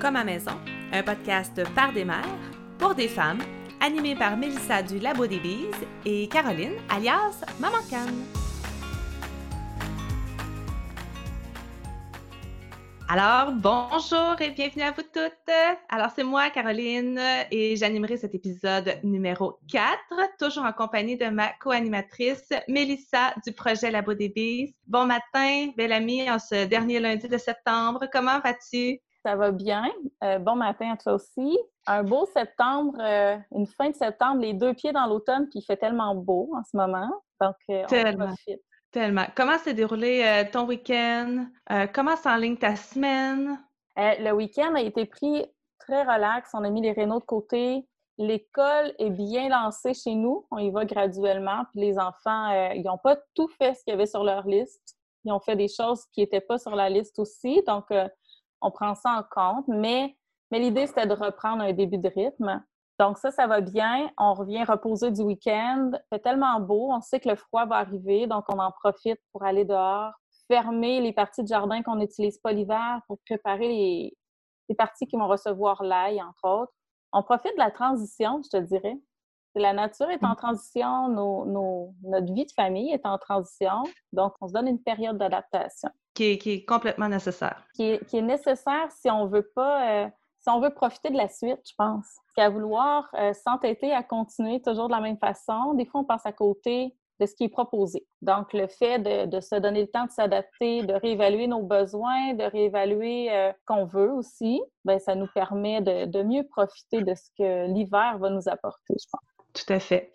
Comme à maison, un podcast par des mères, pour des femmes, animé par Mélissa du Labo des Bises et Caroline, alias Maman Canne. Alors, bonjour et bienvenue à vous toutes. Alors, c'est moi, Caroline, et j'animerai cet épisode numéro 4, toujours en compagnie de ma co-animatrice, Mélissa du projet Labo des Bises. Bon matin, belle amie, en ce dernier lundi de septembre. Comment vas-tu? Ça va bien. Euh, bon matin à toi aussi. Un beau septembre, euh, une fin de septembre, les deux pieds dans l'automne, puis il fait tellement beau en ce moment. Donc, euh, on profite. Tellement. Comment s'est déroulé ton week-end? comment s'enligne ta semaine? le week-end a été pris très relax. On a mis les rénaux de côté. L'école est bien lancée chez nous. On y va graduellement. Puis les enfants, ils n'ont pas tout fait ce qu'il y avait sur leur liste. Ils ont fait des choses qui n'étaient pas sur la liste aussi. Donc, on prend ça en compte, mais, mais l'idée, c'était de reprendre un début de rythme. Donc ça, ça va bien. On revient reposer du week-end. C'est tellement beau. On sait que le froid va arriver, donc on en profite pour aller dehors, fermer les parties de jardin qu'on n'utilise pas l'hiver pour préparer les, les parties qui vont recevoir l'ail, entre autres. On profite de la transition, je te dirais. La nature est en transition, notre vie de famille est en transition, donc on se donne une période d'adaptation. Qui est, complètement nécessaire. Qui est, nécessaire si on veut pas, euh, si on veut profiter de la suite, je pense. Qu'à vouloir euh, s'entêter à continuer toujours de la même façon, des fois on passe à côté de ce qui est proposé. Donc, le fait de, se donner le temps de s'adapter, de réévaluer nos besoins, de réévaluer euh, qu'on veut aussi, bien, ça nous permet de, de mieux profiter de ce que l'hiver va nous apporter, je pense. Tout à fait.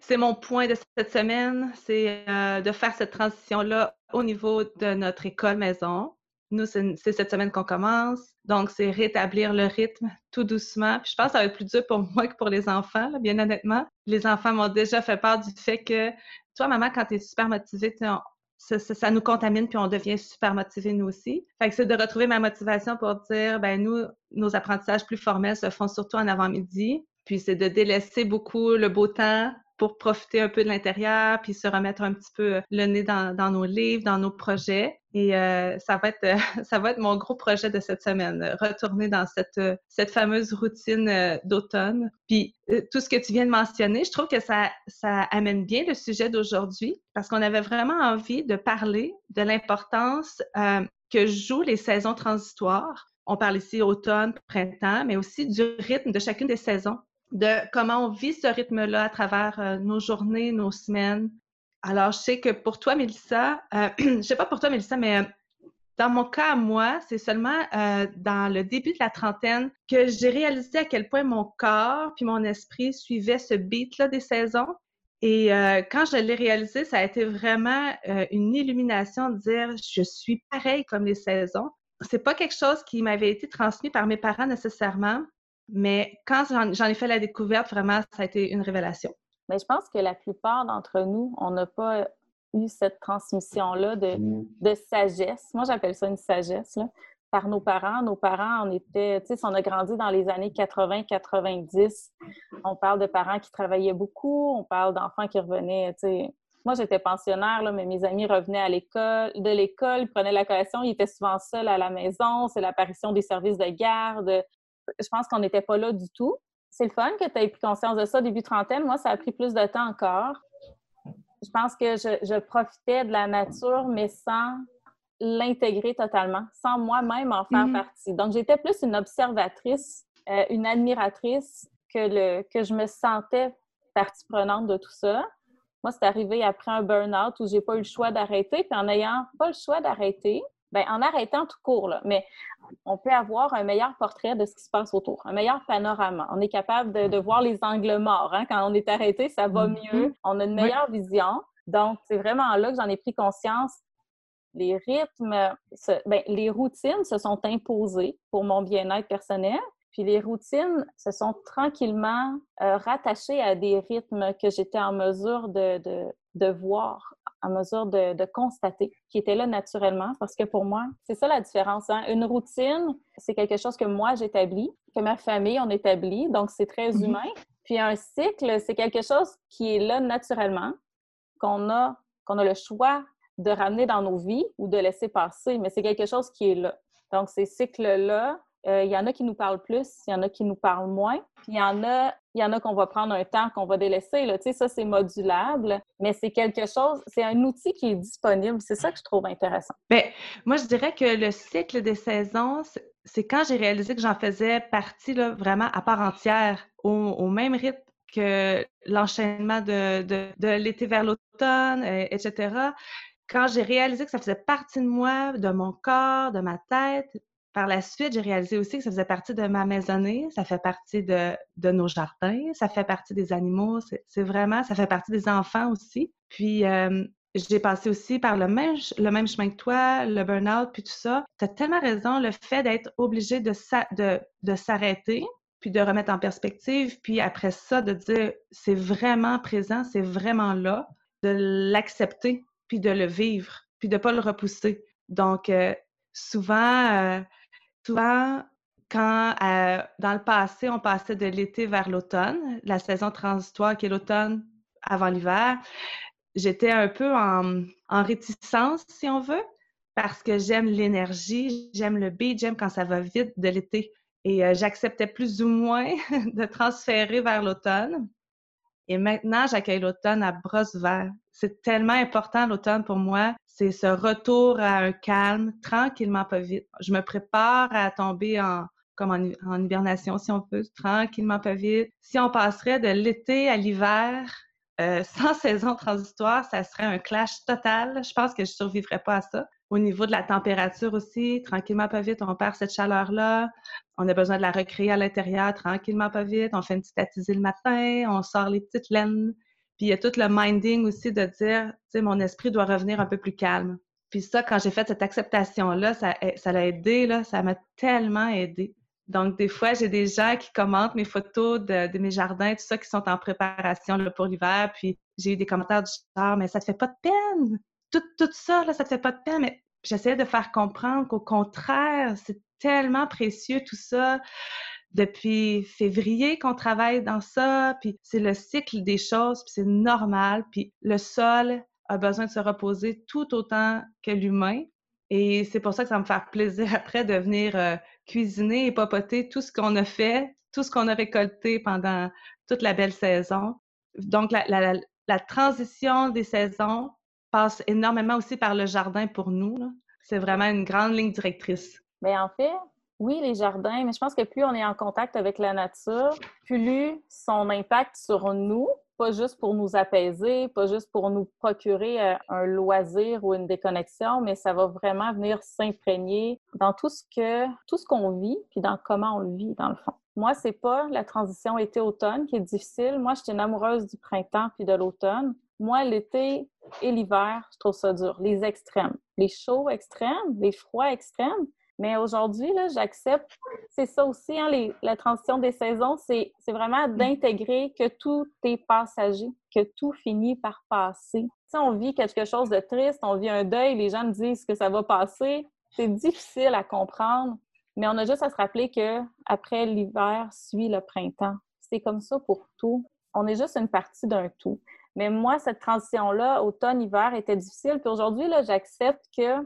C'est mon point de cette semaine, c'est euh, de faire cette transition-là au niveau de notre école maison. Nous, c'est cette semaine qu'on commence. Donc, c'est rétablir le rythme tout doucement. Je pense que ça va être plus dur pour moi que pour les enfants, bien honnêtement. Les enfants m'ont déjà fait part du fait que, toi, maman, quand tu es super motivée, ça, nous contamine puis on devient super motivé nous aussi. Fait que c'est de retrouver ma motivation pour dire, ben nous, nos apprentissages plus formels se font surtout en avant-midi. Puis c'est de délaisser beaucoup le beau temps pour profiter un peu de l'intérieur, puis se remettre un petit peu le nez dans, nos livres, dans nos projets. Et euh, ça va être ça va être mon gros projet de cette semaine, retourner dans cette cette fameuse routine euh, d'automne. Puis euh, tout ce que tu viens de mentionner, je trouve que ça ça amène bien le sujet d'aujourd'hui parce qu'on avait vraiment envie de parler de l'importance que jouent les saisons transitoires. On parle ici automne, printemps, mais aussi du rythme de chacune des saisons de comment on vit ce rythme-là à travers euh, nos journées, nos semaines. Alors, je sais que pour toi, Mélissa, euh, je sais pas pour toi, Mélissa, mais euh, dans mon cas, moi, c'est seulement dans le début de la trentaine que j'ai réalisé à quel point mon corps puis mon esprit suivaient ce beat-là des saisons. Et quand je l'ai réalisé, ça a été vraiment une illumination de dire je suis pareil comme les saisons. C'est pas quelque chose qui m'avait été transmis par mes parents nécessairement, mais quand j'en ai fait la découverte, vraiment, ça a été une révélation. Mais je pense que la plupart d'entre nous, on n'a pas eu cette transmission-là de, sagesse. Moi, j'appelle ça une sagesse. Par nos parents. Nos parents, on était, tu sais, on a grandi dans les années 80-90. On parle de parents qui travaillaient beaucoup, on parle d'enfants qui revenaient. Moi, j'étais pensionnaire, mais mes amis revenaient à l'école, de l'école, prenaient la collation, ils étaient souvent seuls à la maison. C'est l'apparition des services de garde je pense qu'on n'était pas là du tout. C'est le fun que tu aies pris conscience de ça début trentaine. Moi, ça a pris plus de temps encore. Je pense que je, profitais de la nature, mais sans l'intégrer totalement, sans moi-même en faire mm-hmm. partie. Donc, j'étais plus une observatrice, euh, une admiratrice que, le, que je me sentais partie prenante de tout ça. Moi, c'est arrivé après un burn-out où j'ai pas eu le choix d'arrêter. Puis en n'ayant pas le choix d'arrêter, ben, en arrêtant tout court, là, mais on peut avoir un meilleur portrait de ce qui se passe autour, un meilleur panorama. On est capable de, voir les angles morts. Hein. Quand on est arrêté, ça va mm-hmm. mieux. On a une meilleure vision. Donc, c'est vraiment là que j'en ai pris conscience. Les rythmes, ben, les routines se sont imposées pour mon bien-être personnel. Puis les routines se sont tranquillement euh, rattachées à des rythmes que j'étais en mesure de, de voir en mesure de, constater, qui était là naturellement, parce que pour moi, c'est ça la différence. Hein. Une routine, c'est quelque chose que moi j'établis, que ma famille on établit, donc c'est très mhm. humain. Puis un cycle, c'est quelque chose qui est là naturellement, qu'on a, qu'on a le choix de ramener dans nos vies ou de laisser passer, mais c'est quelque chose qui est là. Donc ces cycles-là, Euh, il y en a qui nous parlent plus, il y en a qui nous parlent moins. Puis il y en a, il y a qu'on va prendre un temps, qu'on va délaisser. Là. Ça, c'est modulable, mais c'est quelque chose, c'est un outil qui est disponible. C'est ça que je trouve intéressant. Bien, moi, je dirais que le cycle des saisons, c'est quand j'ai réalisé que j'en faisais partie là, vraiment à part entière, au, même rythme que l'enchaînement de, de, l'été vers l'automne, etc. Quand j'ai réalisé que ça faisait partie de moi, de mon corps, de ma tête, par la suite, j'ai réalisé aussi que ça faisait partie de ma maisonnée, ça fait partie de, de nos jardins, ça fait partie des animaux, c'est vraiment, ça fait partie des enfants aussi. Puis, euh, j'ai passé aussi par le même, le même chemin que toi, le burn-out, puis tout ça. Tu tellement raison, le fait d'être obligé de, de, de s'arrêter, puis de remettre en perspective, puis après ça, de dire c'est vraiment présent, c'est vraiment là, de l'accepter, puis de le vivre, puis de ne pas le repousser. Donc, euh, souvent, euh, Souvent, quand euh, dans le passé, on passait de l'été vers l'automne, la saison transitoire qui est l'automne avant l'hiver, j'étais un peu en, réticence, si on veut, parce que j'aime l'énergie, j'aime le beat, j'aime quand ça va vite de l'été. Et euh, j'acceptais plus ou moins de transférer vers l'automne. Et maintenant, j'accueille l'automne à brosse vert. C'est tellement important l'automne pour moi. C'est ce retour à un calme, tranquillement, pas vite. Je me prépare à tomber en, comme en, hibernation, si on peut, tranquillement, pas vite. Si on passerait de l'été à l'hiver, euh, sans saison transitoire, ça serait un clash total. Je pense que je survivrais pas à ça. Au niveau de la température aussi, tranquillement, pas vite, on perd cette chaleur-là. On a besoin de la recréer à l'intérieur, tranquillement, pas vite. On fait une petite attisée le matin, on sort les petites laines. Puis il y a tout le minding aussi de dire, tu sais, mon esprit doit revenir un peu plus calme. Puis ça, quand j'ai fait cette acceptation-là, ça, ça l'a aidé, là, ça m'a tellement aidé. Donc, des fois, j'ai des gens qui commentent mes photos de, mes jardins, tout ça, qui sont en préparation là, pour l'hiver. Puis j'ai eu des commentaires du genre, mais ça te fait pas de peine tout, ça, là, ça te fait pas de peine, mais j'essaie de faire comprendre qu'au contraire, c'est tellement précieux tout ça. Depuis février qu'on travaille dans ça, puis c'est le cycle des choses, puis c'est normal, puis le sol a besoin de se reposer tout autant que l'humain. Et c'est pour ça que ça me fait plaisir après de venir euh, cuisiner et papoter tout ce qu'on a fait, tout ce qu'on a récolté pendant toute la belle saison. Donc, la, la transition des saisons, passe énormément aussi par le jardin pour nous. C'est vraiment une grande ligne directrice. Bien, en fait, oui, les jardins, mais je pense que plus on est en contact avec la nature, plus son impact sur nous, pas juste pour nous apaiser, pas juste pour nous procurer euh, un loisir ou une déconnexion, mais ça va vraiment venir s'imprégner dans tout ce que tout ce qu'on vit, puis dans comment on le vit dans le fond. Moi, c'est pas la transition été-automne qui est difficile. Moi, je suis une amoureuse du printemps puis de l'automne. Moi, l'été et l'hiver, je trouve ça dur. Les extrêmes. Les chauds extrêmes, les froids extrêmes. Mais aujourd'hui, j'accepte. C'est ça aussi, hein, la transition des saisons, c'est vraiment d'intégrer que tout est passager, que tout finit par passer. Si on vit quelque chose de triste, on vit un deuil, les gens me disent que ça va passer. C'est difficile à comprendre, mais on a juste à se rappeler que après l'hiver suit le printemps. C'est comme ça pour tout. On est juste une partie d'un tout. Mais moi, cette transition-là, automne-hiver, était difficile. Puis aujourd'hui, j'accepte que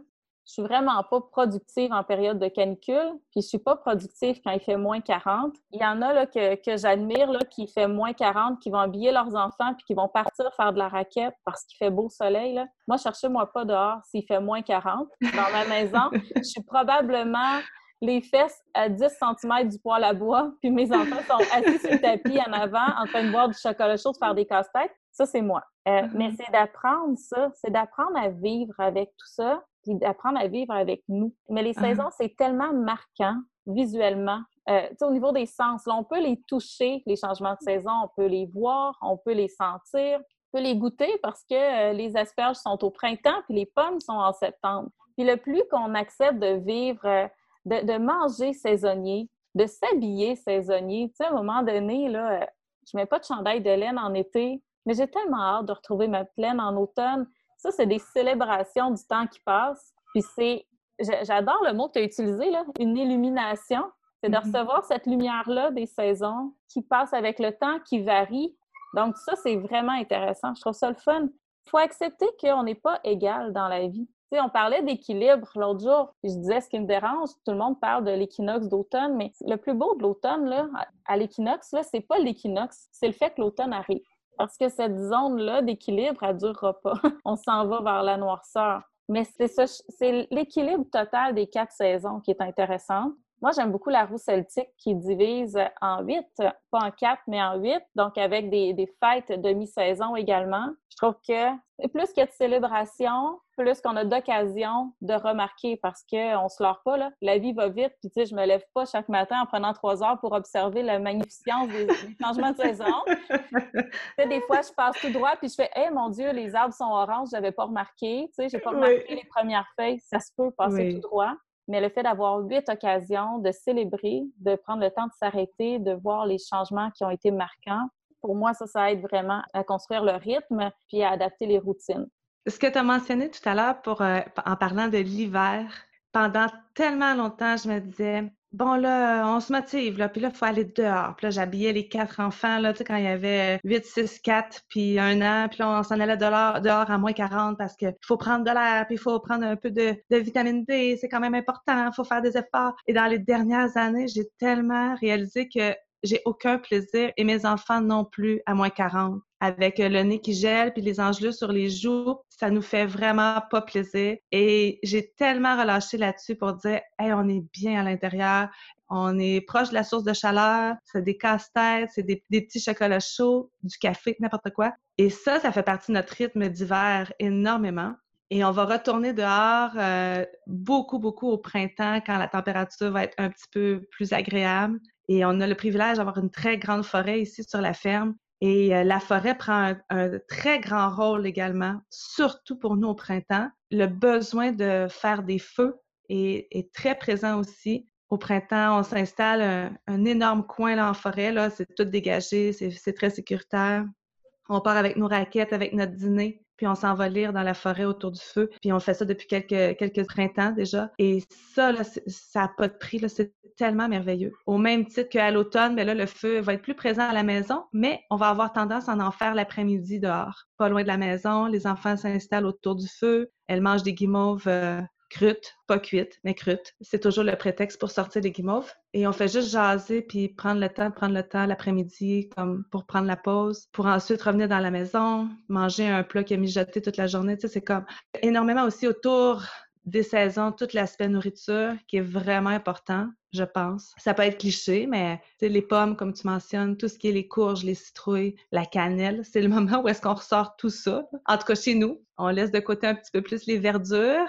je suis vraiment pas productive en période de canicule, puis je suis pas productive quand il fait moins 40. Il y en a là, que, que j'admire qui fait moins 40, qui vont habiller leurs enfants puis qui vont partir faire de la raquette parce qu'il fait beau soleil. Là. Moi, cherchez-moi pas dehors s'il fait moins 40. Dans ma maison, je suis probablement les fesses à 10 cm du poêle à bois, puis mes enfants sont assis sur le tapis en avant en train de boire du chocolat chaud, de faire des casse-têtes. Ça, c'est moi. Euh, mm-hmm. Mais c'est d'apprendre ça, c'est d'apprendre à vivre avec tout ça, puis d'apprendre à vivre avec nous. Mais les saisons, mm-hmm. c'est tellement marquant visuellement. Euh, au niveau des sens, là, on peut les toucher, les changements de saison, on peut les voir, on peut les sentir, on peut les goûter parce que euh, les asperges sont au printemps, puis les pommes sont en septembre. Puis le plus qu'on accepte de vivre, euh, de, de, manger saisonnier, de s'habiller saisonnier, tu sais, à un moment donné, là, je mets pas de chandail de laine en été, mais j'ai tellement hâte de retrouver ma plaine en automne. Ça, c'est des célébrations du temps qui passe. Puis c'est, j'adore le mot que tu as utilisé, là, une illumination. C'est de mm-hmm. recevoir cette lumière-là des saisons qui passe avec le temps, qui varie. Donc, ça, c'est vraiment intéressant. Je trouve ça le fun. Il faut accepter qu'on n'est pas égal dans la vie. On parlait d'équilibre l'autre jour. je disais, ce qui me dérange, tout le monde parle de l'équinoxe d'automne, mais le plus beau de l'automne, là, à l'équinoxe, là, c'est pas l'équinoxe, c'est le fait que l'automne arrive. Parce que cette zone-là d'équilibre, elle durera pas. on s'en va vers la noirceur. Mais c'est c'est l'équilibre total des quatre saisons qui est intéressant. Moi, j'aime beaucoup la roue celtique qui divise en huit, pas en quatre, mais en huit, donc avec des, des fêtes de mi-saison également. Je trouve que plus qu'il y a de célébration, plus qu'on a d'occasion de remarquer parce qu'on ne se leurre pas, là. la vie va vite, puis tu sais, je me lève pas chaque matin en prenant trois heures pour observer la magnificence des, changements de saison. des fois, je passe tout droit, puis je fais « Hey, mon Dieu, les arbres sont oranges, je n'avais pas remarqué. » Tu sais, j'ai pas remarqué les premières feuilles, ça se peut passer tout droit mais le fait d'avoir huit occasions de célébrer, de prendre le temps de s'arrêter, de voir les changements qui ont été marquants, pour moi, ça, ça aide vraiment à construire le rythme puis à adapter les routines. Ce que tu as mentionné tout à l'heure pour, euh, en parlant de l'hiver, pendant tellement longtemps, je me disais, bon, là, on se motive, là, puis là, il faut aller dehors. Puis là, j'habillais les quatre enfants, là, tu sais, quand il y avait 8, 6, 4, puis un an, puis là, on s'en allait dehors, à moins 40 parce qu'il faut prendre de l'air, puis il faut prendre un peu de, de vitamine D, c'est quand même important, il faut faire des efforts. Et dans les dernières années, j'ai tellement réalisé que j'ai aucun plaisir et mes enfants non plus à moins 40. Avec le nez qui gèle puis les engelures sur les joues, ça nous fait vraiment pas plaisir. Et j'ai tellement relâché là-dessus pour dire, hey, on est bien à l'intérieur, on est proche de la source de chaleur, c'est des casse-têtes, c'est des, petits chocolats chauds, du café, n'importe quoi. Et ça, ça fait partie de notre rythme d'hiver énormément. Et on va retourner dehors euh, beaucoup, beaucoup au printemps quand la température va être un petit peu plus agréable. Et on a le privilège d'avoir une très grande forêt ici sur la ferme. Et euh, la forêt prend un, très grand rôle également, surtout pour nous au printemps. Le besoin de faire des feux est, très présent aussi. Au printemps, on s'installe un, énorme coin là en forêt, là, c'est tout dégagé, c'est très sécuritaire. On part avec nos raquettes, avec notre dîner puis on s'en va lire dans la forêt autour du feu. Puis on fait ça depuis quelques, quelques printemps déjà. Et ça, là, ça n'a pas de prix. C'est tellement merveilleux. Au même titre qu'à l'automne, mais ben là, le feu va être plus présent à la maison, mais on va avoir tendance à en faire l'après-midi dehors. Pas loin de la maison, les enfants s'installent autour du feu. Elles mangent des guimauves euh, crute, pas cuite, mais crute. C'est toujours le prétexte pour sortir des guimauves. Et on fait juste jaser puis prendre le temps, prendre le temps l'après-midi comme pour prendre la pause, pour ensuite revenir dans la maison, manger un plat qui a mijoté toute la journée. Tu sais, c'est comme énormément aussi autour des saisons, tout l'aspect nourriture qui est vraiment important, je pense. Ça peut être cliché, mais les pommes, comme tu mentionnes, tout ce qui est les courges, les citrouilles, la cannelle, c'est le moment où est-ce qu'on ressort tout ça. En tout cas, chez nous, on laisse de côté un petit peu plus les verdures,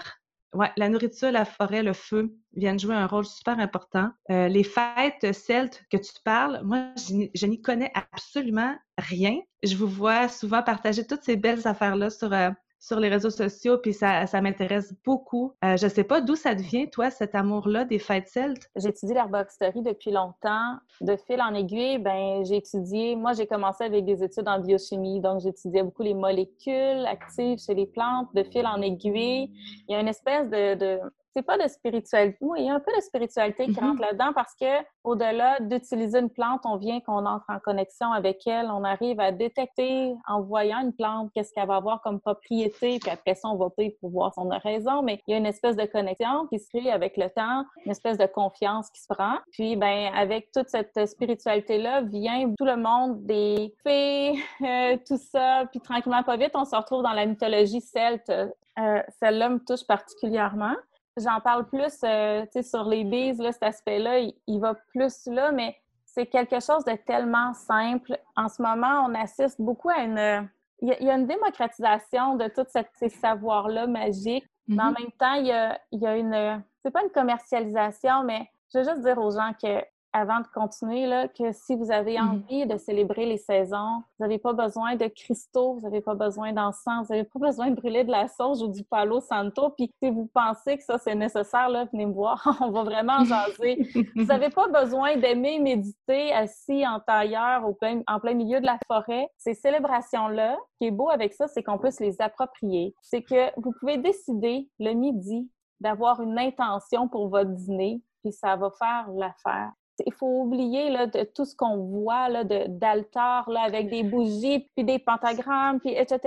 Ouais, la nourriture, la forêt, le feu viennent jouer un rôle super important. Euh, les fêtes celtes que tu parles, moi, je n'y connais absolument rien. Je vous vois souvent partager toutes ces belles affaires-là sur, euh, sur les réseaux sociaux, puis ça, ça m'intéresse beaucoup. Euh, je sais pas d'où ça devient, toi, cet amour-là des fêtes celtes. J'étudie l'herboristerie depuis longtemps. De fil en aiguille, ben j'ai étudié, moi j'ai commencé avec des études en biochimie, donc j'étudiais beaucoup les molécules actives chez les plantes. De fil en aiguille, il y a une espèce de c'est pas de spiritualité. Oui, il y a un peu de spiritualité qui rentre mm-hmm. là-dedans parce que au-delà d'utiliser une plante, on vient qu'on entre en connexion avec elle, on arrive à détecter en voyant une plante qu'est-ce qu'elle va avoir comme propriété, puis après ça on va pour voir si on a raison, mais il y a une espèce de connexion qui se crée avec le temps, une espèce de confiance qui se prend. Puis ben avec toute cette spiritualité là vient tout le monde des fées, euh, tout ça, puis tranquillement pas vite on se retrouve dans la mythologie celte. Euh, celle-là me touche particulièrement j'en parle plus euh, sur les bises, cet aspect-là, il, va plus là, mais c'est quelque chose de tellement simple. En ce moment, on assiste beaucoup à une. Il y a, une démocratisation de tous ces savoirs-là magiques, mais en mm-hmm. même temps, il y a, il y a une. C'est pas une commercialisation, mais je veux juste dire aux gens que avant de continuer, là, que si vous avez mm-hmm. envie de célébrer les saisons, vous n'avez pas besoin de cristaux, vous n'avez pas besoin d'encens, vous n'avez pas besoin de brûler de la sauge ou du palo santo. Puis si vous pensez que ça, c'est nécessaire, là, venez me voir, on va vraiment en jaser. vous n'avez pas besoin d'aimer méditer assis en tailleur au plein, en plein milieu de la forêt. Ces célébrations-là, ce qui est beau avec ça, c'est qu'on peut se les approprier. C'est que vous pouvez décider le midi d'avoir une intention pour votre dîner, puis ça va faire l'affaire il faut oublier là, de tout ce qu'on voit d'altar avec des bougies, puis des pentagrammes, puis etc.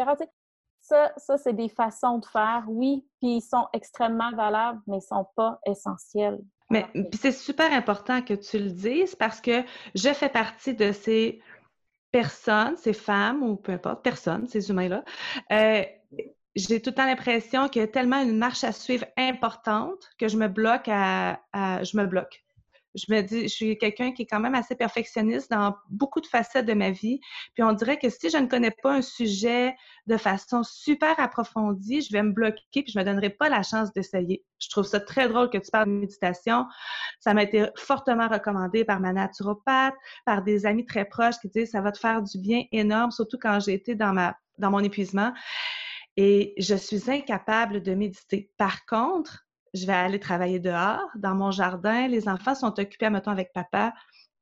Ça, ça c'est des façons de faire, oui, puis ils sont extrêmement valables, mais ils ne sont pas essentiels. Mais c'est super important que tu le dises parce que je fais partie de ces personnes, ces femmes ou peu importe, personnes, ces humains-là. Euh, j'ai tout le temps l'impression qu'il y a tellement une marche à suivre importante que je me bloque à je me bloque je me dis, je suis quelqu'un qui est quand même assez perfectionniste dans beaucoup de facettes de ma vie. Puis on dirait que si je ne connais pas un sujet de façon super approfondie, je vais me bloquer puis je me donnerai pas la chance d'essayer. Je trouve ça très drôle que tu parles de méditation. Ça m'a été fortement recommandé par ma naturopathe, par des amis très proches qui disent ça va te faire du bien énorme, surtout quand j'ai été dans ma dans mon épuisement. Et je suis incapable de méditer. Par contre, je vais aller travailler dehors, dans mon jardin, les enfants sont occupés, mettons, avec papa,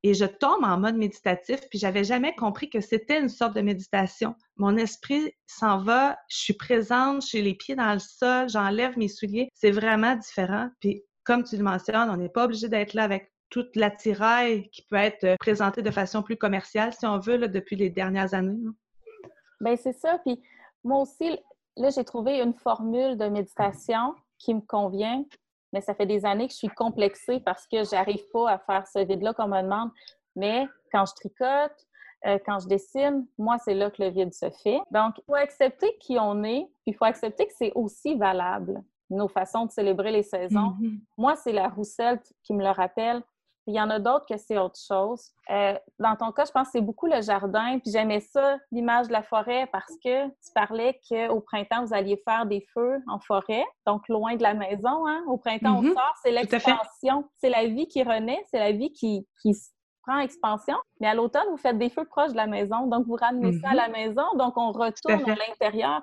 et je tombe en mode méditatif, puis j'avais jamais compris que c'était une sorte de méditation. Mon esprit s'en va, je suis présente, j'ai les pieds dans le sol, j'enlève mes souliers. C'est vraiment différent. Puis, comme tu le mentionnes, on n'est pas obligé d'être là avec toute l'attirail qui peut être euh, présentée de façon plus commerciale, si on veut, depuis les dernières années. Bien, c'est ça. Puis, moi aussi, là, j'ai trouvé une formule de méditation qui me convient, mais ça fait des années que je suis complexée parce que j'arrive pas à faire ce vide-là qu'on me demande. Mais quand je tricote, euh, quand je dessine, moi, c'est là que le vide se fait. Donc, il faut accepter qui on est, puis il faut accepter que c'est aussi valable, nos façons de célébrer les saisons. Mm-hmm. Moi, c'est la rousselle qui me le rappelle. Il y en a d'autres que c'est autre chose. Euh, dans ton cas, je pense que c'est beaucoup le jardin. Puis j'aimais ça, l'image de la forêt, parce que tu parlais qu'au printemps, vous alliez faire des feux en forêt, donc loin de la maison. Hein? Au printemps, on mm-hmm. sort, c'est l'expansion. C'est la vie qui renaît, c'est la vie qui, qui prend expansion. Mais à l'automne, vous faites des feux proches de la maison. Donc, vous ramenez ça à la mm-hmm. maison. Donc, on retourne à, l'intérieur.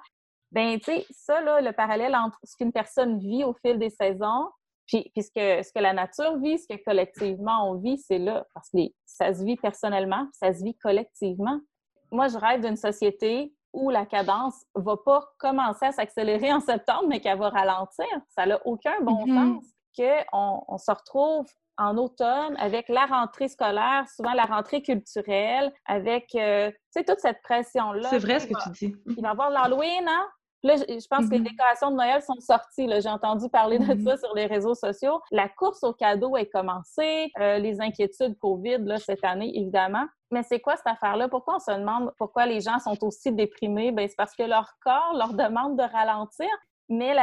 Ben, tu sais, ça, là, le parallèle entre ce qu'une personne vit au fil des saisons puis, ce, que, la nature vit, ce que collectivement on vit, c'est là. Parce que ça se vit personnellement, ça se vit collectivement. Moi, je rêve d'une société où la cadence ne va pas commencer à s'accélérer en septembre, mais qu'elle va ralentir. Ça n'a aucun bon mm-hmm. sens qu'on on se retrouve en automne avec la rentrée scolaire, souvent la rentrée culturelle, avec euh, toute cette pression-là. C'est vrai ce que tu dis. Il va y avoir l'Halloween, hein? Là, je pense que les mm-hmm. décorations de Noël sont sorties. J'ai entendu parler de ça mm-hmm. sur les réseaux sociaux. La course aux cadeaux est commencée. Euh, les inquiétudes COVID là, cette année, évidemment. Mais c'est quoi cette affaire-là? Pourquoi on se demande pourquoi les gens sont aussi déprimés? Ben, c'est parce que leur corps leur demande de ralentir, mais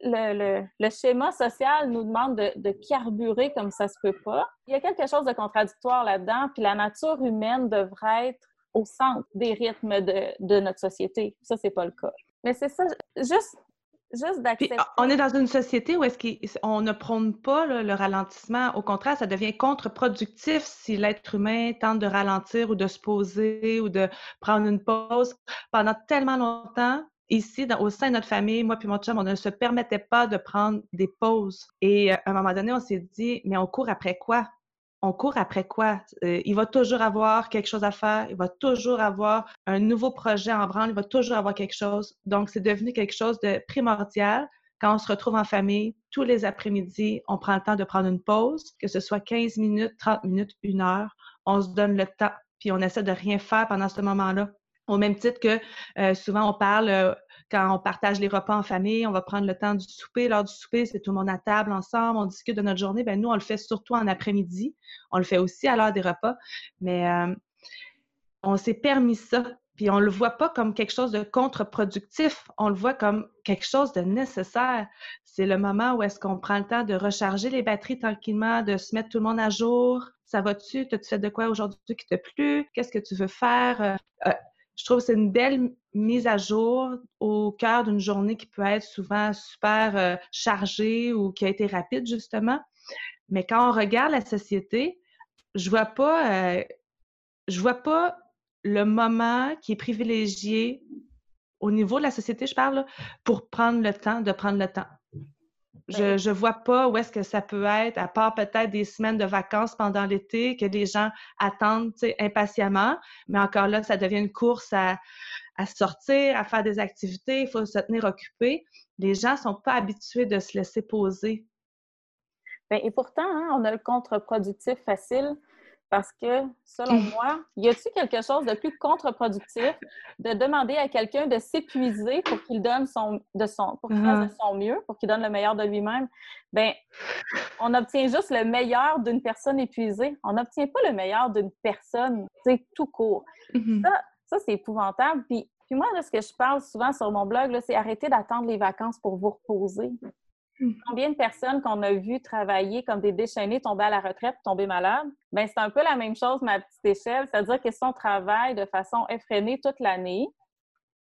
le, le, schéma social nous demande de, de, carburer comme ça se peut pas. Il y a quelque chose de contradictoire là-dedans, puis la nature humaine devrait être au centre des rythmes de, de notre société. Ça, c'est pas le cas. Mais c'est ça, juste, juste d'accepter. On est dans une société où est-ce qu'on ne prône pas le ralentissement. Au contraire, ça devient contre-productif si l'être humain tente de ralentir ou de se poser ou de prendre une pause. Pendant tellement longtemps, ici, au sein de notre famille, moi puis mon chum, on ne se permettait pas de prendre des pauses. Et euh, à un moment donné, on s'est dit, mais on court après quoi? On court après quoi? Euh, il va toujours avoir quelque chose à faire, il va toujours avoir un nouveau projet en branle, il va toujours avoir quelque chose. Donc, c'est devenu quelque chose de primordial. Quand on se retrouve en famille, tous les après-midi, on prend le temps de prendre une pause, que ce soit 15 minutes, 30 minutes, une heure. On se donne le temps, puis on essaie de rien faire pendant ce moment-là. Au même titre que euh, souvent on parle euh, quand on partage les repas en famille, on va prendre le temps du souper. Lors du souper, c'est tout le monde à table ensemble, on discute de notre journée. Ben nous, on le fait surtout en après-midi. On le fait aussi à l'heure des repas, mais euh, on s'est permis ça. Puis on le voit pas comme quelque chose de contre-productif, on le voit comme quelque chose de nécessaire. C'est le moment où est-ce qu'on prend le temps de recharger les batteries tranquillement, de se mettre tout le monde à jour. Ça va-tu? T'as-tu fait de quoi aujourd'hui qui t'a plu? Qu'est-ce que tu veux faire? Euh, euh, je trouve que c'est une belle mise à jour au cœur d'une journée qui peut être souvent super euh, chargée ou qui a été rapide, justement. Mais quand on regarde la société, je vois pas, euh, je vois pas le moment qui est privilégié au niveau de la société, je parle, pour prendre le temps de prendre le temps. Je ne vois pas où est-ce que ça peut être, à part peut-être des semaines de vacances pendant l'été que les gens attendent impatiemment. Mais encore là, ça devient une course à, sortir, à faire des activités, il faut se tenir occupé. Les gens ne sont pas habitués de se laisser poser. Bien, et pourtant, hein, on a le contre-productif facile parce que, selon moi, y a-t-il quelque chose de plus contre-productif de demander à quelqu'un de s'épuiser pour qu'il donne son, de son, pour qu'il fasse de son mieux, pour qu'il donne le meilleur de lui-même? Ben, on obtient juste le meilleur d'une personne épuisée. On n'obtient pas le meilleur d'une personne, c'est tout court. Mm-hmm. Ça, ça c'est épouvantable. Puis, puis moi, de ce que je parle souvent sur mon blog, c'est arrêter d'attendre les vacances pour vous reposer. Combien de personnes qu'on a vues travailler comme des déchaînés, tomber à la retraite, tomber malade? Bien, c'est un peu la même chose, ma petite échelle. C'est-à-dire que si on travaille de façon effrénée toute l'année,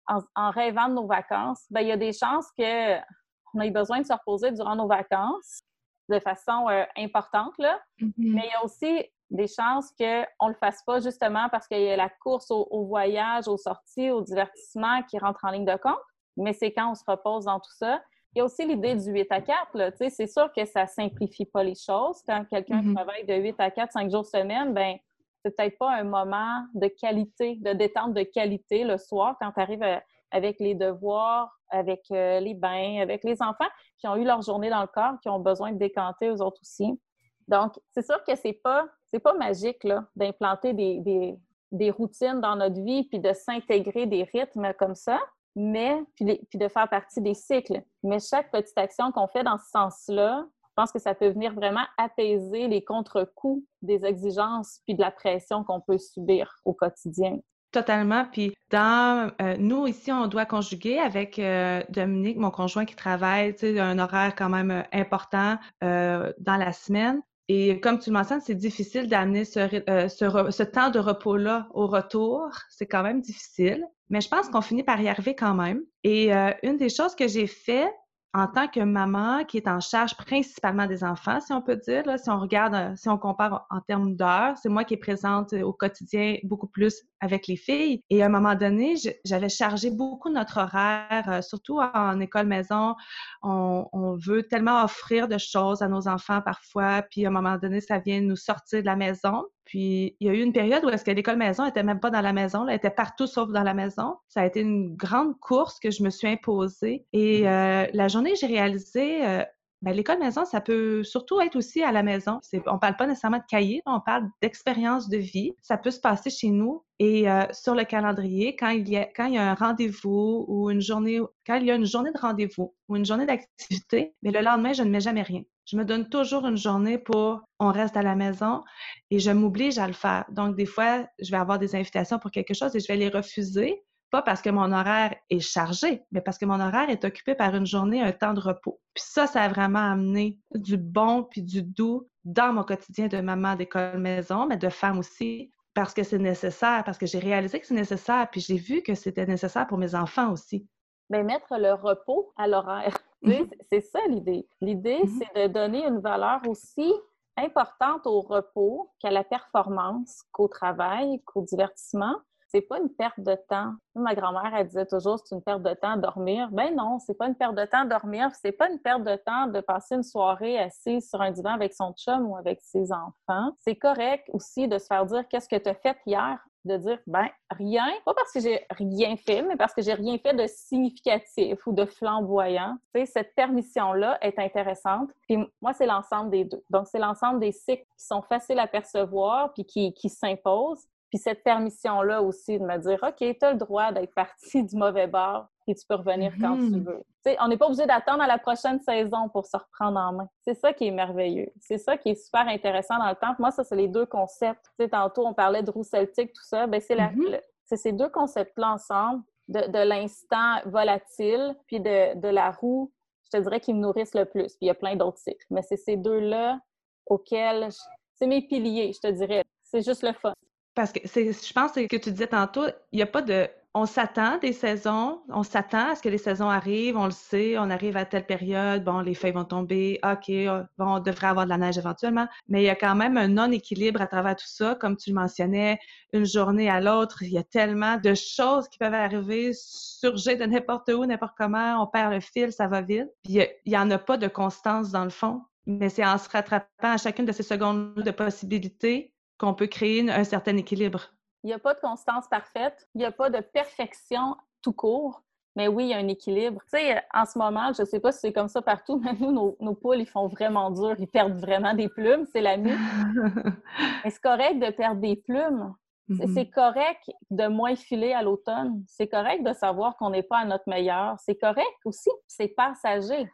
en, rêvant de nos vacances, bien, il y a des chances qu'on ait besoin de se reposer durant nos vacances de façon euh, importante, là. Mmh Mais il y a aussi des chances qu'on ne le fasse pas justement parce qu'il y a la course au, au, voyage, aux sorties, au divertissement qui rentre en ligne de compte. Mais c'est quand on se repose dans tout ça il y a aussi l'idée du 8 à 4. C'est sûr que ça ne simplifie pas les choses. Quand quelqu'un mm-hmm. travaille de 8 à 4, 5 jours semaine, ben c'est peut-être pas un moment de qualité, de détente de qualité le soir quand tu arrives euh, avec les devoirs, avec euh, les bains, avec les enfants qui ont eu leur journée dans le corps, qui ont besoin de décanter aux autres aussi. Donc, c'est sûr que c'est pas, pas magique d'implanter des, des routines dans notre vie puis de s'intégrer des rythmes comme ça mais puis, de faire partie des cycles. Mais chaque petite action qu'on fait dans ce sens-là, je pense que ça peut venir vraiment apaiser les contre-coups des exigences puis de la pression qu'on peut subir au quotidien. Totalement. Puis dans euh, nous ici, on doit conjuguer avec euh, Dominique, mon conjoint qui travaille, tu sais, un horaire quand même euh, important dans la semaine. Et comme tu le mentionnes, c'est difficile d'amener ce, ce, temps de repos-là au retour. C'est quand même difficile. Mais je pense qu'on finit par y arriver quand même. Et euh, une des choses que j'ai fait, en tant que maman qui est en charge principalement des enfants, si on peut dire, si on regarde, euh, si on compare en termes d'heures, c'est moi qui est présente au quotidien beaucoup plus avec les filles. Et à un moment donné, j'avais chargé beaucoup notre horaire, euh, surtout en école maison. On, on, veut tellement offrir de choses à nos enfants parfois, puis à un moment donné, ça vient nous sortir de la maison. Puis il y a eu une période où est-ce que l'école maison était même pas dans la maison, elle était partout sauf dans la maison. Ça a été une grande course que je me suis imposée. Et mmh. euh, la journée, j'ai réalisé, euh, ben, l'école maison, ça peut surtout être aussi à la maison. On parle pas nécessairement de cahier, on parle d'expérience de vie. Ça peut se passer chez nous et euh, sur le calendrier quand il y a quand il y a un rendez-vous ou une journée quand il y a une journée de rendez-vous ou une journée d'activité, mais le lendemain je ne mets jamais rien. Je me donne toujours une journée pour on reste à la maison et je m'oblige à le faire. Donc, des fois, je vais avoir des invitations pour quelque chose et je vais les refuser, pas parce que mon horaire est chargé, mais parce que mon horaire est occupé par une journée, un temps de repos. Puis ça, ça a vraiment amené du bon puis du doux dans mon quotidien de maman d'école maison, mais de femme aussi, parce que c'est nécessaire, parce que j'ai réalisé que c'est nécessaire, puis j'ai vu que c'était nécessaire pour mes enfants aussi. Bien, mettre le repos à l'horaire. Mhm. C'est ça l'idée. L'idée, mhm. c'est de donner une valeur aussi importante au repos qu'à la performance, qu'au travail, qu'au divertissement. C'est pas une perte de temps. Ma grand-mère, elle disait toujours c'est une perte de temps dormir. Ben non, c'est pas une perte de temps dormir. C'est pas une perte de temps de passer une soirée assise sur un divan avec son chum ou avec ses enfants. C'est correct aussi de se faire dire qu'est-ce que tu as fait hier? De dire ben rien, pas parce que j'ai rien fait, mais parce que j'ai rien fait de significatif ou de flamboyant. Tu sais, cette permission-là est intéressante. Puis moi, c'est l'ensemble des deux. Donc, c'est l'ensemble des cycles qui sont faciles à percevoir puis qui, qui s'imposent. Puis cette permission-là aussi de me dire, OK, tu as le droit d'être parti du mauvais bord et tu peux revenir quand tu mm-hmm. veux. on n'est pas obligé d'attendre à la prochaine saison pour se reprendre en main. C'est ça qui est merveilleux. C'est ça qui est super intéressant dans le temps. moi, ça, c'est les deux concepts. tantôt, on parlait de roue celtique, tout ça. Ben, c'est ces deux concepts-là ensemble, de, de l'instant volatile, puis de, de, la roue, je te dirais, qui me nourrissent le plus. Puis il y a plein d'autres cycles. Mais c'est ces deux-là auxquels... C'est mes piliers, je te dirais. C'est juste le fun. Parce que je pense que tu disais tantôt, il n'y a pas de. On s'attend des saisons, on s'attend à ce que les saisons arrivent, on le sait, on arrive à telle période, bon, les feuilles vont tomber, OK, bon, on devrait avoir de la neige éventuellement, mais il y a quand même un non-équilibre à travers tout ça, comme tu le mentionnais, une journée à l'autre, il y a tellement de choses qui peuvent arriver, surgir de n'importe où, n'importe comment, on perd le fil, ça va vite. Puis il n'y en a pas de constance dans le fond, mais c'est en se rattrapant à chacune de ces secondes de possibilités qu'on peut créer un certain équilibre. Il n'y a pas de constance parfaite, il n'y a pas de perfection tout court. Mais oui, il y a un équilibre. Tu sais, en ce moment, je ne sais pas si c'est comme ça partout, mais nous, nos, poules, ils font vraiment dur. Ils perdent vraiment des plumes. C'est la nuit. mais c'est correct de perdre des plumes. C'est mm-hmm. correct de moins filer à l'automne. C'est correct de savoir qu'on n'est pas à notre meilleur. C'est correct aussi. C'est passager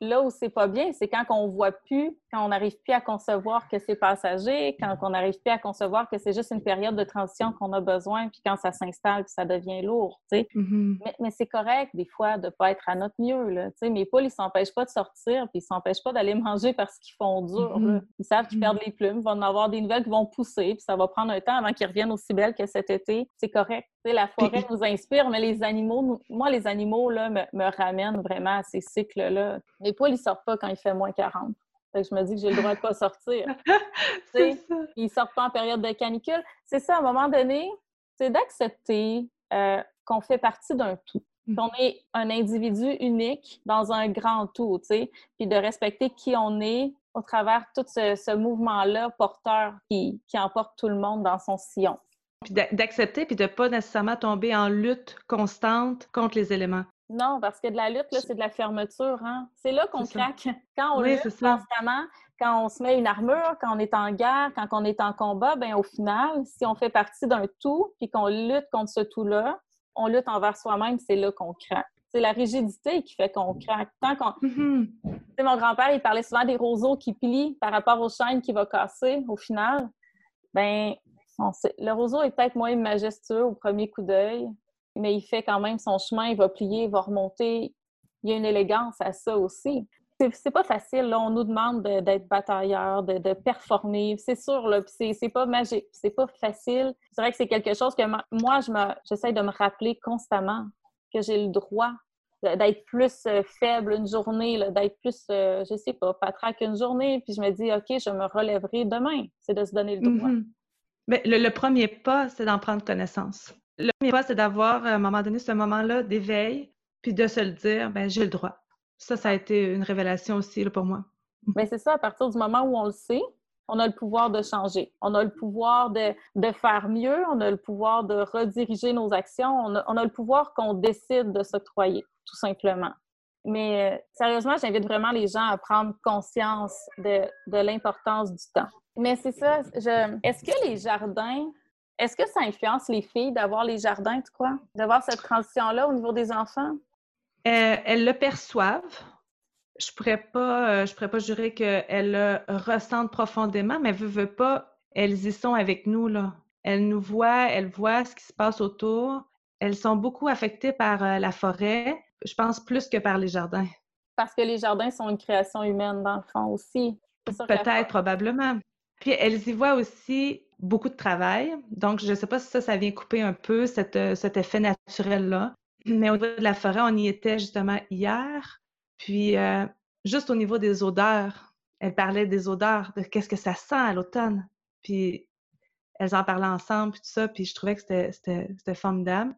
là où c'est pas bien, c'est quand on voit plus, quand on n'arrive plus à concevoir que c'est passager, quand on n'arrive plus à concevoir que c'est juste une période de transition qu'on a besoin, puis quand ça s'installe, puis ça devient lourd, tu sais. Mm-hmm. Mais, c'est correct, des fois, de pas être à notre mieux, là. Tu sais, mes poules, ils s'empêchent pas de sortir, puis ils s'empêchent pas d'aller manger parce qu'ils font dur, mm-hmm. Ils savent qu'ils perdent mm-hmm. les plumes, ils vont en avoir des nouvelles qui vont pousser, puis ça va prendre un temps avant qu'ils reviennent aussi belles que cet été. C'est correct. Tu sais, la forêt nous inspire, mais les animaux, moi, les animaux, là, me, me ramènent vraiment à ces cycles-là les poules, ils sortent pas quand il fait moins 40. Je me dis que j'ai le droit de pas sortir. Ils sortent pas en période de canicule. C'est ça, à un moment donné, c'est d'accepter euh, qu'on fait partie d'un tout. Mm. Qu'on est un individu unique dans un grand tout, tu sais, puis de respecter qui on est au travers tout ce, mouvement-là porteur qui, qui emporte tout le monde dans son sillon. Puis d'accepter, puis de pas nécessairement tomber en lutte constante contre les éléments. Non, parce que de la lutte, c'est de la fermeture. Hein? C'est là qu'on craque. Quand on lutte constamment, quand on se met une armure, quand on est en guerre, quand on est en combat, ben au final, si on fait partie d'un tout, puis qu'on lutte contre ce tout-là, on lutte envers soi-même, c'est là qu'on craque. C'est la rigidité qui fait qu'on craque. Tant qu'on... Mm-hmm. Mon grand-père, il parlait souvent des roseaux qui plient par rapport aux chaînes qui va casser au final. Ben, le roseau est peut-être moins majestueux au premier coup d'œil, mais il fait quand même son chemin, il va plier, il va remonter. Il y a une élégance à ça aussi. C'est pas facile, là. On nous demande d'être batailleur, de, performer. C'est sûr, là. C'est pas magique. C'est pas facile. C'est vrai que c'est quelque chose que moi, j'essaie de me rappeler constamment que j'ai le droit d'être plus euh, faible une journée, d'être plus, euh, je sais pas, patraque une journée, puis je me dis, OK, je me relèverai demain. C'est de se donner le droit. Mais le, premier pas, c'est d'en prendre connaissance. Le premier pas, c'est d'avoir, à un moment donné, ce moment-là d'éveil, puis de se le dire, ben j'ai le droit. Ça, ça a été une révélation aussi pour moi. Bien, c'est ça, à partir du moment où on le sait, on a le pouvoir de changer. On a le pouvoir de, faire mieux, on a le pouvoir de rediriger nos actions, on a, le pouvoir qu'on décide de s'octroyer, tout simplement. Mais euh, sérieusement, j'invite vraiment les gens à prendre conscience de, de l'importance du temps. Mais c'est ça, est-ce que les jardins est-ce que ça influence les filles d'avoir les jardins, tu crois? D'avoir cette transition-là au niveau des enfants? Euh, elles le perçoivent. Je pourrais pas, euh, je pourrais pas jurer qu'elles le ressentent profondément, mais veut, veut pas, elles y sont avec nous, là. Elles nous voient, elles voient ce qui se passe autour. Elles sont beaucoup affectées par euh, la forêt, je pense plus que par les jardins. Parce que les jardins sont une création humaine, dans le fond, aussi. Peut-être, probablement. Puis elles y voient aussi beaucoup de travail. Donc, je ne sais pas si ça, ça vient couper un peu euh, cet effet naturel-là. Mais au niveau de la forêt, on y était justement hier. Puis, euh, juste au niveau des odeurs, elle parlait des odeurs, de qu'est-ce que ça sent à l'automne. Puis, elles en parlaient ensemble, puis tout ça. Puis, je trouvais que c'était formidable.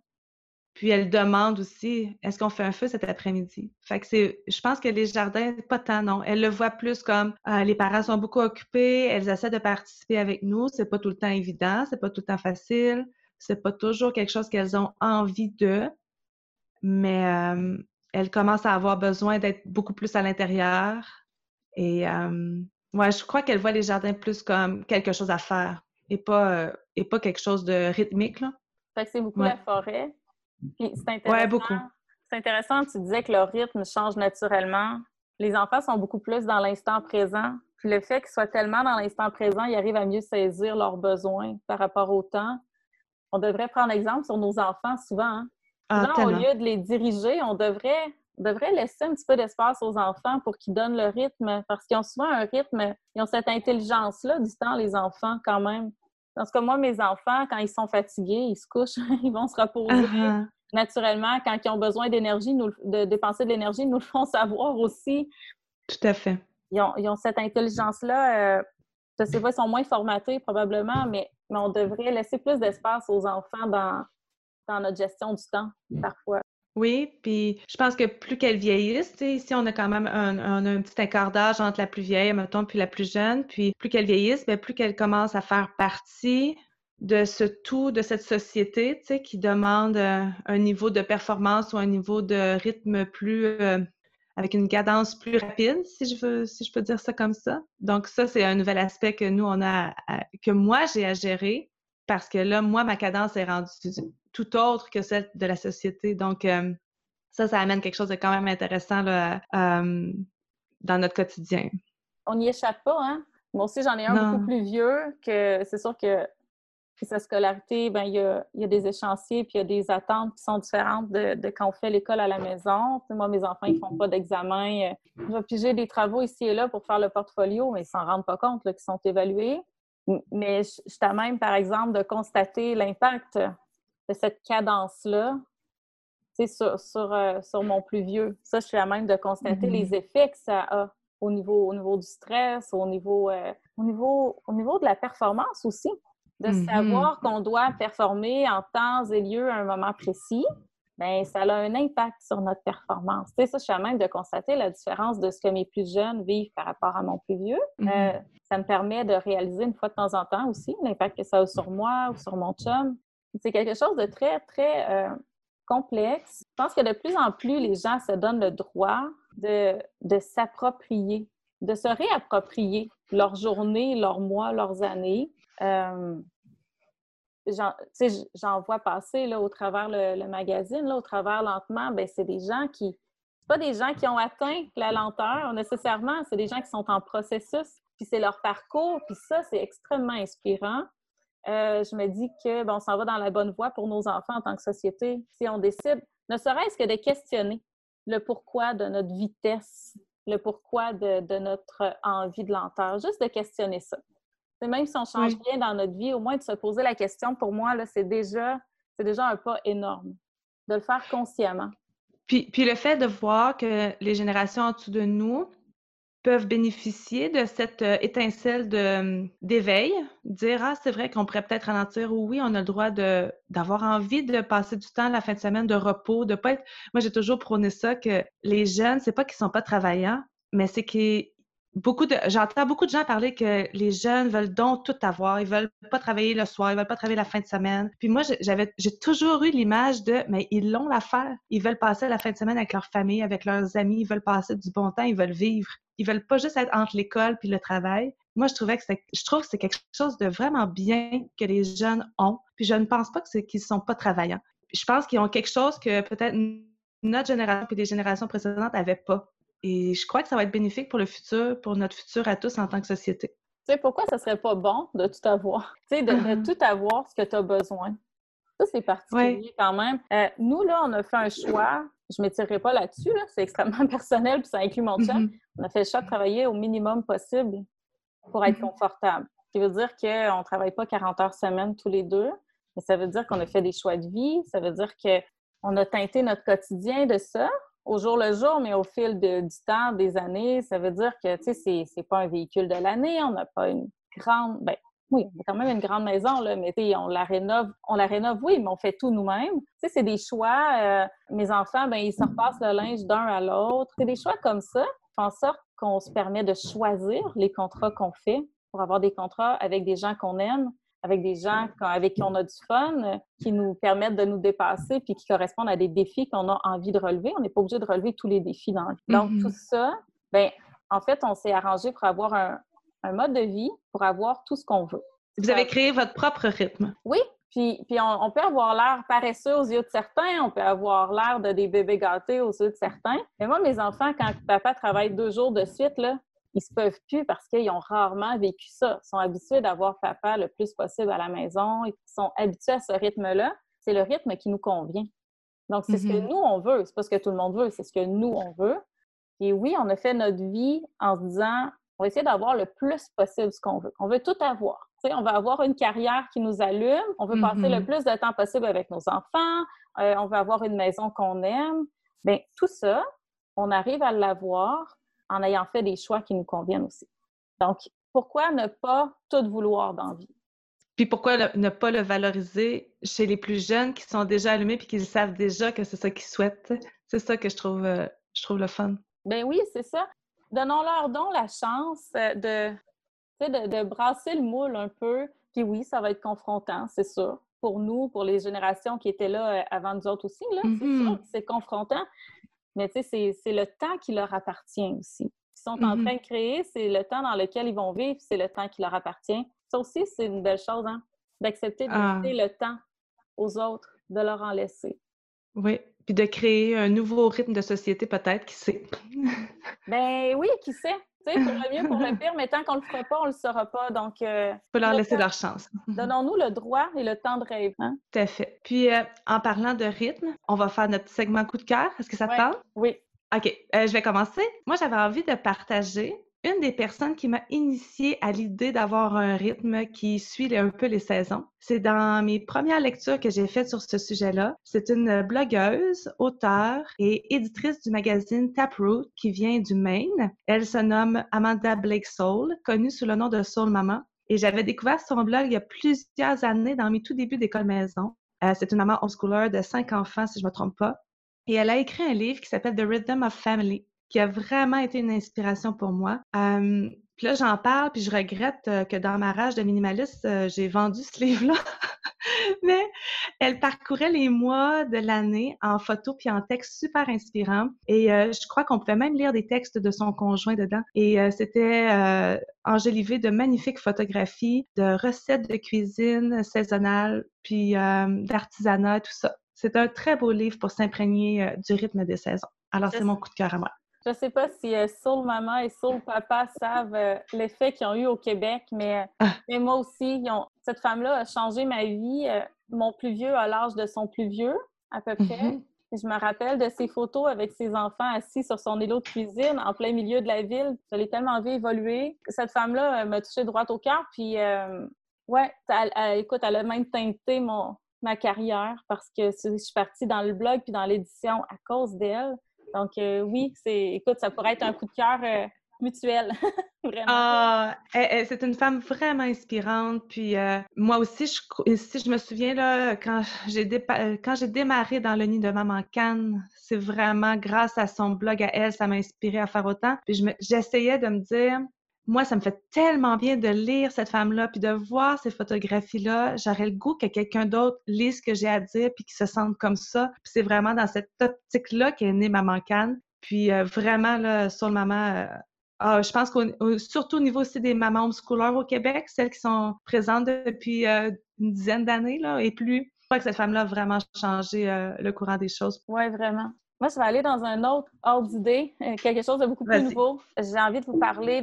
Puis elle demande aussi, est-ce qu'on fait un feu cet après-midi? Fait que c'est, je pense que les jardins, pas tant, non. Elle le voit plus comme euh, les parents sont beaucoup occupés, elles essaient de participer avec nous. C'est pas tout le temps évident, c'est pas tout le temps facile, c'est pas toujours quelque chose qu'elles ont envie de, mais euh, elles commencent à avoir besoin d'être beaucoup plus à l'intérieur. Et euh, ouais, je crois qu'elles voient les jardins plus comme quelque chose à faire et pas, et pas quelque chose de rythmique, là. Fait que c'est beaucoup la forêt c'est intéressant. beaucoup. C'est intéressant, tu disais que leur rythme change naturellement. Les enfants sont beaucoup plus dans l'instant présent. Puis le fait qu'ils soient tellement dans l'instant présent, ils arrivent à mieux saisir leurs besoins par rapport au temps. On devrait prendre exemple sur nos enfants souvent. Hein. Ah, au lieu de les diriger, on devrait, devrait laisser un petit peu d'espace aux enfants pour qu'ils donnent le rythme, parce qu'ils ont souvent un rythme, ils ont cette intelligence-là du temps, les enfants, quand même. Dans ce cas, moi, mes enfants, quand ils sont fatigués, ils se couchent, ils vont se reposer. Uh-huh. Naturellement, quand ils ont besoin d'énergie, de dépenser de l'énergie, ils nous le font savoir aussi. Tout à fait. Ils ont, cette intelligence-là. Euh, je ne sais pas, ils sont moins formatés probablement, mais, mais on devrait laisser plus d'espace aux enfants dans, dans notre gestion du temps, parfois. Oui, puis je pense que plus qu'elles vieillissent, ici on a quand même un, un, petit encardage entre la plus vieille, mettons, puis la plus jeune, puis plus qu'elles vieillissent, bien, plus qu'elles commencent à faire partie de ce tout, de cette société, qui demande euh, un niveau de performance ou un niveau de rythme plus, euh, avec une cadence plus rapide, si je veux, si je peux dire ça comme ça. Donc ça, c'est un nouvel aspect que nous, on a, que moi, j'ai à gérer parce que là, moi, ma cadence est rendue tout autre que celle de la société. Donc, euh, ça, ça amène quelque chose de quand même intéressant là, dans notre quotidien. On n'y échappe pas, hein? Moi aussi, j'en ai un beaucoup plus vieux que c'est sûr que sa scolarité, ben, il, y a, il y a des échéanciers puis il y a des attentes qui sont différentes de, de quand on fait l'école à la maison. moi, mes enfants, ils font pas d'examen. Euh, je vais piger des travaux ici et là pour faire le portfolio, mais ils s'en rendent pas compte qu'ils sont évalués. Mais je, suis à même, par exemple, de constater l'impact de cette cadence-là sur, sur, euh, sur, mon plus vieux. Ça, je suis à même de constater les effets que ça a au niveau, au niveau du stress, au niveau, euh, au, niveau, au niveau de la performance aussi. De mm-hmm. savoir qu'on doit performer en temps et lieu à un moment précis, bien, ça a un impact sur notre performance. Tu sais, ça, je suis à même de constater la différence de ce que mes plus jeunes vivent par rapport à mon plus vieux. Euh, ça me permet de réaliser une fois de temps en temps aussi l'impact que ça a sur moi ou sur mon chum. C'est quelque chose de très, très complexe. Je pense que de plus en plus, les gens se donnent le droit de, de s'approprier, de se réapproprier leur journée, leurs mois, leurs années. Euh, J'en vois passer là, au travers le, magazine, là, au travers lentement, ben, c'est des gens qui. pas des gens qui ont atteint la lenteur nécessairement, c'est des gens qui sont en processus, puis c'est leur parcours, puis ça, c'est extrêmement inspirant. Euh, je me dis que on s'en va dans la bonne voie pour nos enfants en tant que société. Si on décide, ne serait-ce que de questionner le pourquoi de notre vitesse, le pourquoi de, notre envie de lenteur, juste de questionner ça. même si on change rien dans notre vie, au moins de se poser la question, pour moi, c'est déjà, déjà un pas énorme. De le faire consciemment. Puis, puis le fait de voir que les générations en dessous de nous, peuvent bénéficier de cette euh, étincelle de, d'éveil, dire ah c'est vrai qu'on pourrait peut-être ralentir ou oui on a le droit de d'avoir envie de passer du temps la fin de semaine de repos, de pas être. Moi j'ai toujours prôné ça que les jeunes c'est pas qu'ils sont pas travaillants, mais c'est qu'ils beaucoup de j'entends beaucoup de gens parler que les jeunes veulent donc tout avoir, ils veulent pas travailler le soir, ils veulent pas travailler la fin de semaine. Puis moi j'avais j'ai toujours eu l'image de mais ils l'ont l'affaire, ils veulent passer la fin de semaine avec leur famille, avec leurs amis, ils veulent passer du bon temps, ils veulent vivre. Ils veulent pas juste être entre l'école puis le travail. Moi je trouvais que c'est je trouve que c'est quelque chose de vraiment bien que les jeunes ont. Puis je ne pense pas que c'est qu'ils sont pas travaillants. Je pense qu'ils ont quelque chose que peut-être notre génération et les générations précédentes n'avaient pas. Et je crois que ça va être bénéfique pour le futur, pour notre futur à tous en tant que société. Tu sais, pourquoi ça serait pas bon de tout avoir? Tu sais, de, mm-hmm. tout avoir ce que tu as besoin. Ça, c'est particulier quand même. Euh, nous, là, on a fait un choix. Je ne m'étirerai pas là-dessus, c'est extrêmement personnel, puis ça inclut mon chum. Mm-hmm. On a fait le choix de travailler au minimum possible pour être mm-hmm. confortable. Ce qui veut dire qu'on ne travaille pas 40 heures semaine tous les deux, mais ça veut dire qu'on a fait des choix de vie. Ça veut dire qu'on a teinté notre quotidien de ça au jour le jour, mais au fil du temps, des années, ça veut dire que, tu sais, c'est pas un véhicule de l'année, on n'a pas une grande... Ben, oui, on a quand même une grande maison, là, mais on la rénove, on la rénove, oui, mais on fait tout nous-mêmes. Tu sais, c'est des choix. Euh, mes enfants, ben, ils se repassent le linge d'un à l'autre. C'est des choix comme ça, en sorte qu'on se permet de choisir les contrats qu'on fait pour avoir des contrats avec des gens qu'on aime, avec des gens avec qui on a du fun, qui nous permettent de nous dépasser puis qui correspondent à des défis qu'on a envie de relever. On n'est pas obligé de relever tous les défis dans le vie. Donc, mm-hmm. tout ça, ben en fait, on s'est arrangé pour avoir un, mode de vie, pour avoir tout ce qu'on veut. Vous avez créé votre propre rythme. Oui, puis, puis on, peut avoir l'air paresseux aux yeux de certains, on peut avoir l'air de des bébés gâtés aux yeux de certains. Mais moi, mes enfants, quand papa travaille deux jours de suite, là, ils se peuvent plus parce qu'ils ont rarement vécu ça. Ils sont habitués d'avoir papa le plus possible à la maison. Ils sont habitués à ce rythme-là. C'est le rythme qui nous convient. Donc, c'est ce que mm-hmm. nous, on veut. C'est pas ce que tout le monde veut, c'est ce que nous, on veut. Et oui, on a fait notre vie en se disant, on va essayer d'avoir le plus possible ce qu'on veut. On veut tout avoir. On veut avoir une carrière qui nous allume. On veut passer le mm-hmm. plus de temps possible avec nos enfants. Euh, on veut avoir une maison qu'on aime. Bien, tout ça, on arrive à l'avoir en ayant fait des choix qui nous conviennent aussi. Donc, pourquoi ne pas tout vouloir dans la vie? Puis pourquoi ne pas le valoriser chez les plus jeunes qui sont déjà allumés puis qui savent déjà que c'est ça qu'ils souhaitent? C'est ça que je trouve, euh, je trouve le fun. Ben oui, c'est ça. Donnons-leur donc la chance de, de, de, brasser le moule un peu, Puis oui, ça va être confrontant, c'est sûr. Pour nous, pour les générations qui étaient là euh, avant nous autres aussi, là, c'est sûr que c'est confrontant. Mais tu sais, c'est- le temps qui leur appartient aussi. Ils sont en Mhm. train de créer, c'est le temps dans lequel ils vont vivre, c'est le temps qui leur appartient. Ça aussi, c'est une belle chose, hein, d'accepter de Ah. laisser le temps aux autres, de leur en laisser. Oui, puis de créer un nouveau rythme de société peut-être, qui sait. Ben oui, qui sait? Tu sais, pour le mieux, pour le pire, mais tant qu'on le fera pas, on le saura pas. Donc, euh, faut leur le laisser temps- leur chance. donnons-nous le droit et le temps de rêver. hein? Tout à fait. Puis, euh, en parlant de rythme, on va faire notre segment coup de cœur. Est-ce que ça te Ouais. parle? Oui. OK, euh, je vais commencer. Moi, j'avais envie de partager une des personnes qui m'a initiée à l'idée d'avoir un rythme qui suit un peu les saisons. C'est dans mes premières lectures que j'ai faites sur ce sujet-là. C'est une blogueuse, auteure et éditrice du magazine Taproot qui vient du Maine. Elle se nomme Amanda Blake Soul, connue sous le nom de Soul Maman. Et j'avais découvert son blog il y a plusieurs années dans mes tout débuts d'école maison. Euh, c'est une maman homeschooler de cinq enfants, si je me trompe pas. Et elle a écrit un livre qui s'appelle The Rhythm of Family, qui a vraiment été une inspiration pour moi. Euh, puis là, j'en parle, puis je regrette euh, que dans ma rage de minimaliste, euh, j'ai vendu ce livre-là. Mais elle parcourait les mois de l'année en photo puis en texte super inspirant. Et euh, je crois qu'on pouvait même lire des textes de son conjoint dedans. Et euh, c'était euh, enjolivé de magnifiques photographies, de recettes de cuisine saisonnales, puis d'artisanat, tout ça. C'est un très beau livre pour s'imprégner du rythme des saisons. Alors, c'est mon coup de cœur à moi. Je sais pas si euh, Soul Maman et Soul Papa savent euh, l'effet qu'ils ont eu au Québec, mais, Ah. mais moi aussi, ils ont- cette femme-là a changé ma vie. Euh, mon plus vieux a l'âge de son plus vieux, à peu près. Mhm. Et Je me rappelle de ses photos avec ses enfants assis sur son îlot de cuisine en plein milieu de la ville. Je l'ai tellement vu évoluer. Cette femme-là euh, m'a touchée droit au cœur. Puis, euh, ouais, elle- elle- écoute, elle a même teinté mon, ma carrière parce que je suis partie dans le blog puis dans l'édition à cause d'elle. Donc, euh, oui, écoute, ça pourrait être un coup de cœur euh, mutuel. Vraiment. Ah, elle- elle- c'est une femme vraiment inspirante. Puis euh, moi aussi, si je me souviens là, quand j'ai démarré dans le nid de Maman Cannes, c'est vraiment grâce à son blog à elle, ça m'a inspiré à faire autant. Puis j'essayais de me dire, moi, ça me fait tellement bien de lire cette femme-là, puis de voir ces photographies-là. J'aurais le goût que quelqu'un d'autre lise ce que j'ai à dire, puis qu'il se sente comme ça. C'est vraiment dans cette optique-là qu'est née Maman Cannes. Puis euh, vraiment, là, sur le maman, euh, ah, je pense qu'au au- surtout au niveau aussi des mamans homeschoolers au Québec, celles qui sont présentes depuis euh, une dizaine d'années et plus, je crois que cette femme-là a vraiment changé le courant des choses. Oui, vraiment. Moi, je vais aller dans un autre ordre d'idée, euh, quelque chose de beaucoup plus nouveau. J'ai envie de vous parler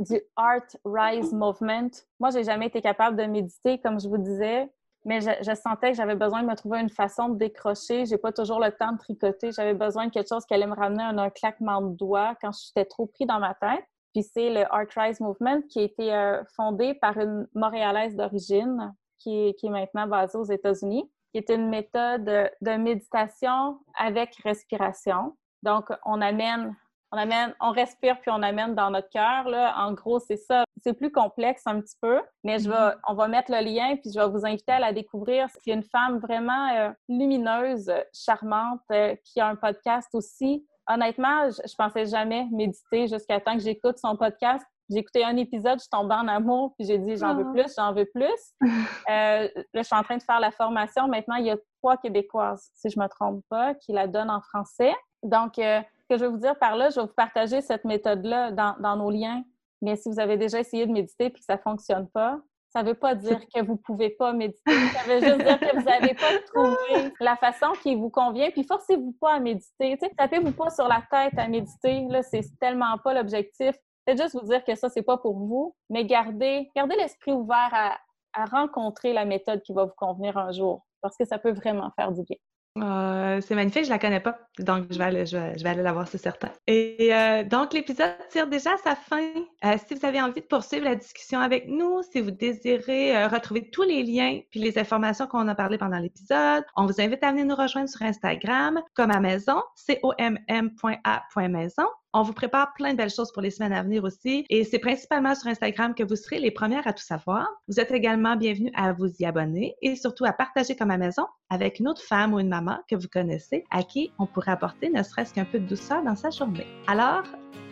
du Art Rise Movement. Moi, j'ai jamais été capable de méditer, comme je vous disais, mais je, je sentais que j'avais besoin de me trouver une façon de décrocher. J'ai pas toujours le temps de tricoter. J'avais besoin de quelque chose qui allait me ramener à un claquement de doigts quand j'étais trop pris dans ma tête. Puis c'est le Art Rise Movement qui a été euh, fondé par une Montréalaise d'origine qui est maintenant basée aux États-Unis qui est une méthode de méditation avec respiration. Donc, on amène, on amène, on respire puis on amène dans notre cœur. Là. En gros, c'est ça. C'est plus complexe un petit peu, mais je vais, on va mettre le lien puis je vais vous inviter à la découvrir. C'est une femme vraiment euh, lumineuse, charmante, euh, qui a un podcast aussi. Honnêtement, je, je pensais jamais méditer jusqu'à temps que j'écoute son podcast. J'ai écouté un épisode, je suis tombée en amour, puis j'ai dit j'en veux Ah. plus, j'en veux plus. Euh, là, je suis en train de faire la formation. Maintenant, il y a trois Québécoises, si je ne me trompe pas, qui la donnent en français. Donc, euh, ce que je vais vous dire par là, je vais vous partager cette méthode-là dans, dans nos liens. Mais si vous avez déjà essayé de méditer et que ça ne fonctionne pas, ça ne veut pas dire que vous ne pouvez pas méditer. Ça veut juste dire que vous n'avez pas trouvé la façon qui vous convient. Puis forcez-vous pas à méditer. Tapez-vous pas sur la tête à méditer. Là, c'est tellement pas l'objectif. Faites juste vous dire que ça, c'est pas pour vous, mais gardez, gardez l'esprit ouvert à, à rencontrer la méthode qui va vous convenir un jour, parce que ça peut vraiment faire du bien. Euh, c'est magnifique, je la connais pas, donc je vais aller, je vais, aller la voir, c'est certain. Et euh, donc l'épisode tire déjà sa fin. Euh, si vous avez envie de poursuivre la discussion avec nous, si vous désirez retrouver tous les liens puis les informations qu'on a parlé pendant l'épisode, on vous invite à venir nous rejoindre sur Instagram comme à maison, com.a.maison. On vous prépare plein de belles choses pour les semaines à venir aussi. Et c'est principalement sur Instagram que vous serez les premières à tout savoir. Vous êtes également bienvenus à vous y abonner et surtout à partager comme à maison avec une autre femme ou une maman que vous connaissez à qui on pourrait apporter ne serait-ce qu'un peu de douceur dans sa journée. Alors,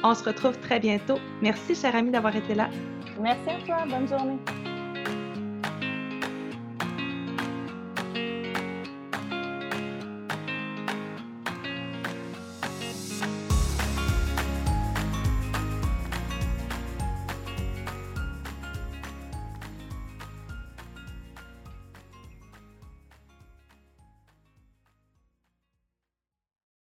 on se retrouve très bientôt. Merci, chère amie, d'avoir été là. Merci à toi. Bonne journée.